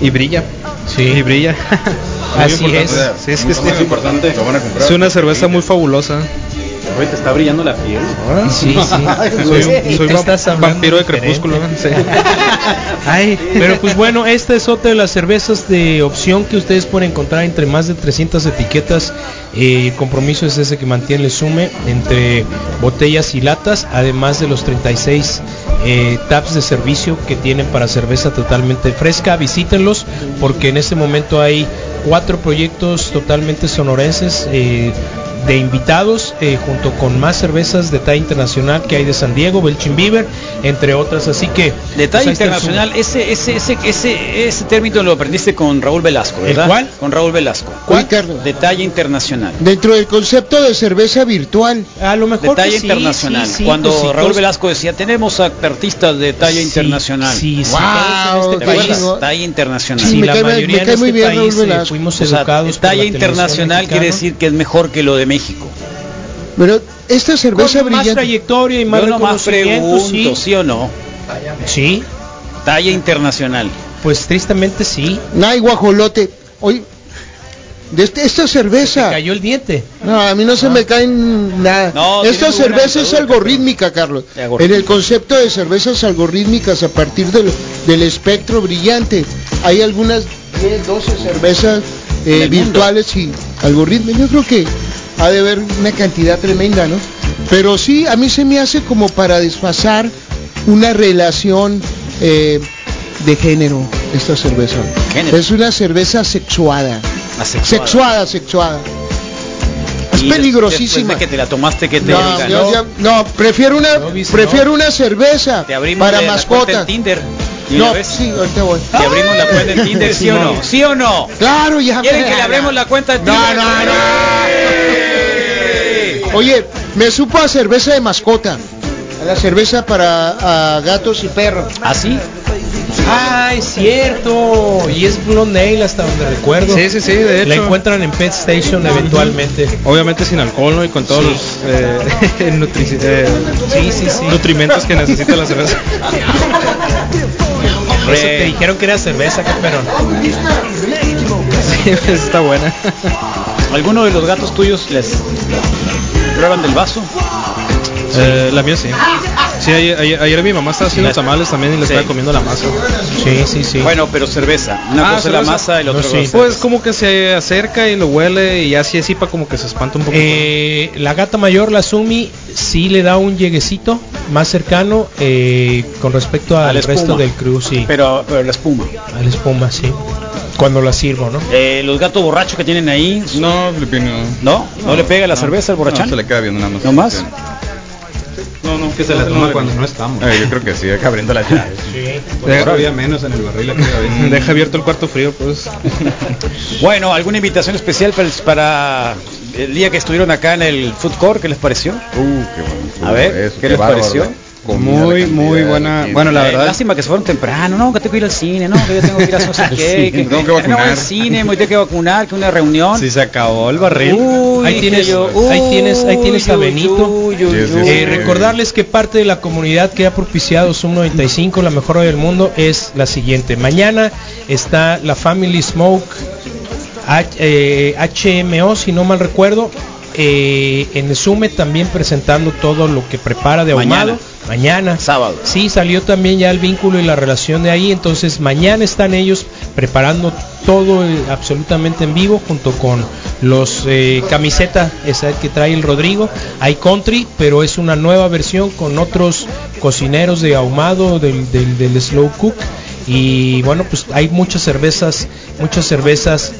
Y brilla. Sí. Y brilla. [LAUGHS] Así es. Sí, es que Muy importante. Lo van a comprar. es una cerveza muy fabulosa. Oye, te está brillando la piel. Sí, sí. [LAUGHS] Soy, va- hablando vampiro de crepúsculo. sí. [LAUGHS] Ay, pero pues bueno, esta es otra de las cervezas de opción que ustedes pueden encontrar entre más de 300 etiquetas. Eh, el compromiso es ese que mantiene el sume entre botellas y latas, además de los 36 eh, taps de servicio que tienen para cerveza totalmente fresca. Visítenlos porque en este momento hay cuatro proyectos totalmente sonorenses. eh, de invitados eh, junto con más cervezas de talla internacional que hay de San Diego, Belchin Beaver, entre otras. Así que De pues, talla el internacional, ese, ese, ese, ese, ese término lo aprendiste con Raúl Velasco, ¿El ¿verdad? cuál? Con Raúl Velasco. ¿Cuál, Carlos? De talla internacional. Dentro del concepto de cerveza virtual, A lo De mejor talla que sí, internacional. sí, sí, Cuando pues, sí, Raúl todos- Velasco decía, tenemos artistas de talla sí, internacional. Sí, sí, Wow, todos en ¿Te este país. Talla internacional. Sí, me la cae- me mayoría cae en muy este bien país Raúl eh, Velasco. fuimos O sea, educados por talla internacional quiere decir que es mejor que lo de México. pero esta cerveza con más brillante. trayectoria y más Yo nomás pregunto, sí. ¿sí o no? Sí, Talla internacional. pues tristemente sí. Ay, guajolote. Oye, de este- esta Se cerveza. cayó el diente. No, a mí no se me caen nada. No, Esta cerveza es algorítmica, Carlos. Algorítmica. En el concepto de cervezas algorítmicas a partir del, del espectro brillante, hay algunas 10, 12 cervezas eh, virtuales y algoritmos. Yo creo que ha de haber una cantidad tremenda, ¿no? Pero sí, a mí se me hace como para desfasar una relación eh, de género, esta cerveza. Género. Es una cerveza sexuada. Asexuada. Sexuada, sexuada. Es peligrosísima. De que te la tomaste, que te No, prefiero una, No, prefiero una cerveza para mascota. Tinder. ¿Y una No, sí, ahorita voy. Te abrimos la cuenta en [LAUGHS] Tinder, ¿sí o no? ¿Sí o no? Claro, ya. ¿Quieren que le abremos la cuenta en Tinder? No, no, no. Oye, me supo a cerveza de mascota. A la cerveza para a gatos y perros. ¿Ah, sí? Ah, es cierto. Y es Blonde Ale hasta donde recuerdo. Sí, sí, sí, de La hecho. encuentran en Pet Station eventualmente. Obviamente sin alcohol, ¿no? Y con todos los eh, [LAUGHS] nutri- eh, Sí, sí, sí. nutrimentos que necesita la cerveza. Eso te dijeron que era cerveza. Sí, [LAUGHS] está buena. ¿Alguno de los gatos tuyos les prueban del vaso? Eh, la mía sí. Sí, ayer, ayer- ayer mi mamá estaba haciendo Las- tamales también y le Sí. estaba comiendo la masa. Sí, sí, sí. Bueno, pero cerveza. Una Ah, cosa es la cerveza. masa y la No, otra sí. cosa Pues como que se acerca y lo huele y así así para como que se espanta un poquito. Eh, la gata mayor, la Sumi, sí le da un lleguecito más cercano eh, con respecto al resto del crew, sí. Pero, pero la espuma. A la espuma, sí. Cuando la sirvo, ¿no? Eh, los gatos borrachos que tienen ahí, No, Filipino. ¿no? ¿No, le pega la cerveza al borrachán? No, se le queda viendo nada más. ¿No más? No, no. Que se la toma cuando no estamos. Eh, yo creo que sí, acá abriendo la llave. Ahora había menos en el barril aquí. Deja abierto el cuarto frío, pues. [LAUGHS] Bueno, ¿alguna invitación especial para, para el día que estuvieron acá en el Food Court? ¿Qué les pareció? Uh, qué bueno. A ver, ¿qué les bárbaro. pareció? Comida, Muy, muy buena. Bueno, la verdad. Lástima que se fueron temprano, no, que tengo que ir al cine, no, que yo tengo que ir a [LAUGHS] no sé qué, Sí, que, tengo que no vacunar. al cine, me tengo que vacunar, que una reunión. Si se acabó el barril. Uy, Ahí tienes- yo, ahí tienes- ahí tienes a Benito. uy, uy, Sí, sí, uy. sí. Eh, recordarles que parte de la comunidad que ha propiciado Zoom 95, la mejor hora del mundo, es la siguiente. Mañana está la Family Smoke H- eh, HMO, si no mal recuerdo, eh, en el Sume también presentando todo lo que prepara de ahumado. Mañana. Sábado. Sí, salió también ya el vínculo y la relación de ahí, entonces mañana están ellos preparando todo eh, absolutamente en vivo junto con los eh, camiseta esa que trae el Rodrigo. Hay country, pero es una nueva versión con otros cocineros de ahumado del, del, del slow cook y bueno, pues hay muchas cervezas, muchas cervezas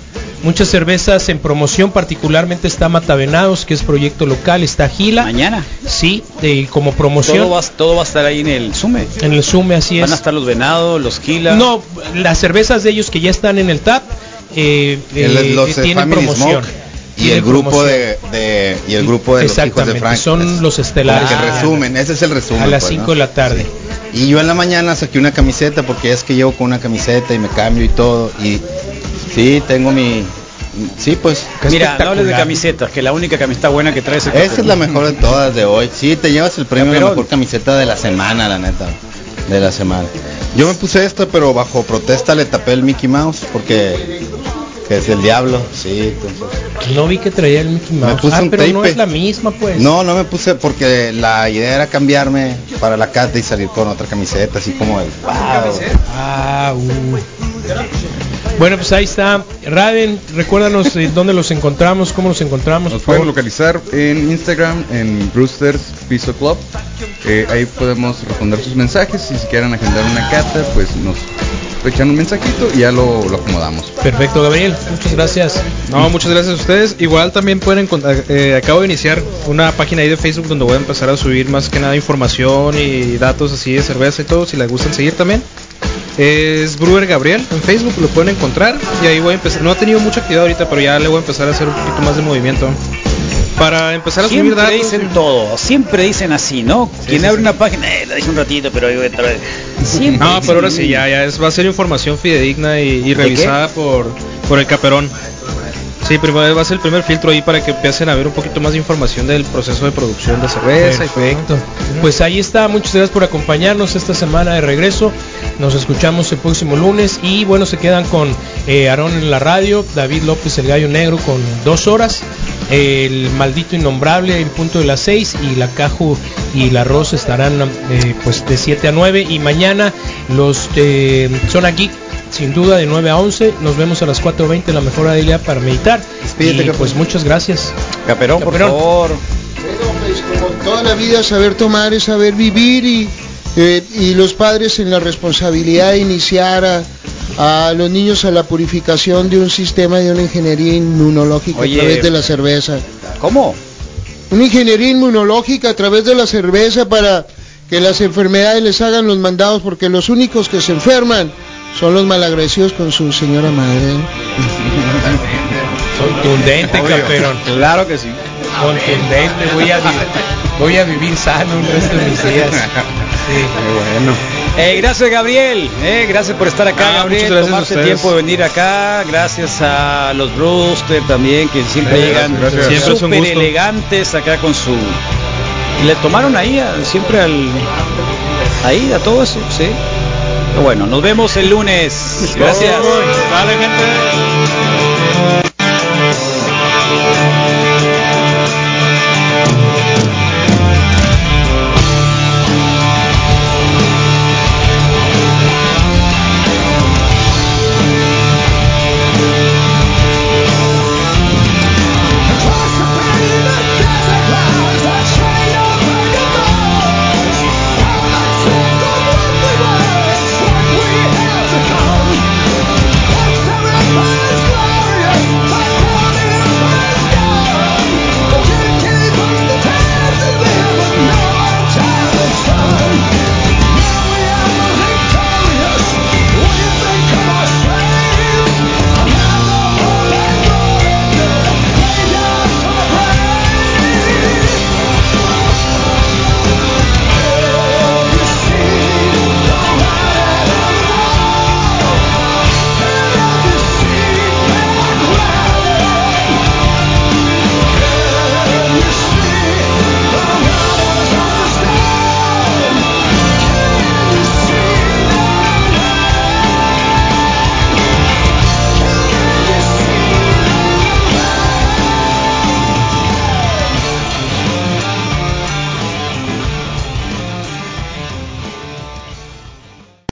Muchas cervezas en promoción, particularmente está Matavenados, que es proyecto local, está Gila. Mañana. Sí, de- como promoción. Todo va, todo va a estar ahí en el Sume. En el Sume, así Van a es. estar los venados, los Gila. No, las cervezas de ellos que ya están en el TAP eh, El- eh, los eh, tienen Family promoción. Smoke y el grupo de, de- y el grupo de los hijos de Frank son Es los estelares. Ah. resumen ese es el resumen A las pues, 5 ¿no? de la tarde. y yo en la mañana saqué una camiseta porque es que llevo con una camiseta y me cambio y todo y sí tengo mi sí pues Mira, no hables de camisetas, que la única camiseta buena que traes es esa es la mejor de todas de hoy sí te llevas el premio a la mejor camiseta de la semana la neta de la semana yo me puse esta pero bajo protesta le tapé el Mickey Mouse porque que es el diablo sí entonces No vi que traía el Mickey Me Mouse. puse Ah, un pero no es la misma, pues. No, no me puse porque la idea era cambiarme para la cata y salir con otra camiseta, así como el. Ah, uh. Bueno, pues ahí está. Raven, recuérdanos eh, dónde los encontramos, cómo los encontramos. Nos pueden localizar en Instagram, en Brewsters Piso Club. Eh, ahí podemos responder sus mensajes. Y si quieren agendar una cata, pues nos echan un mensajito y ya lo, lo acomodamos. Perfecto, Gabriel. Muchas gracias. No, muchas gracias a ustedes. Igual también pueden eh, acabo de iniciar una página ahí de Facebook donde voy a empezar a subir más que nada información y datos así de cerveza y todo, si les gustan seguir también. Es Brewer Gabriel en Facebook, lo pueden encontrar y ahí voy a empezar. No ha tenido mucha actividad ahorita, pero ya le voy a empezar a hacer un poquito más de movimiento. Para empezar a subir Siempre datos. dicen todo, siempre dicen así, ¿no? Quien sí, abre sí. una página, eh, la dije un ratito, pero ahí voy a entrar. Siempre. No, pero ahora sí, ya, ya es, va a ser información fidedigna y, y revisada por, por el caperón. Sí, primero va a ser el primer filtro ahí para que empiecen a ver un poquito más de información del proceso de producción de cerveza. Perfecto. Pues ahí está. Muchas gracias por acompañarnos esta semana de regreso. Nos escuchamos el próximo lunes y bueno, se quedan con eh, Aarón en la radio, David López el Gallo Negro con dos horas, el maldito innombrable en punto de las seis y la Caju y la Rosa estarán eh, pues de 7 a 9 y mañana los de Zona Geek sin duda de 9 a 11 nos vemos a las 4.20 la mejor día para meditar Despídete, y pues muchas gracias Caperón, por favor. Bueno, pues como toda la vida saber tomar es saber vivir y, eh, y los padres en la responsabilidad de iniciar a, a los niños a la purificación de un sistema de una ingeniería inmunológica Oye. a través de la cerveza. ¿Cómo? Una ingeniería inmunológica a través de la cerveza para que las enfermedades les hagan los mandados porque los únicos que se enferman son los malagradecidos con su señora madre. contundente Caperón Claro que sí. contundente, voy a, vi- voy a vivir sano el resto de mis días. Sí. bueno. Eh, gracias Gabriel, eh, gracias por estar acá Ah, Gabriel, muchas gracias a tomarse ustedes. tiempo de venir acá, gracias a los Brewster también que siempre llegan un súper elegantes acá con su... Le tomaron ahí a- siempre al... Ahí a todo eso, sí. Bueno, nos vemos el lunes. Gracias. Dale, gente.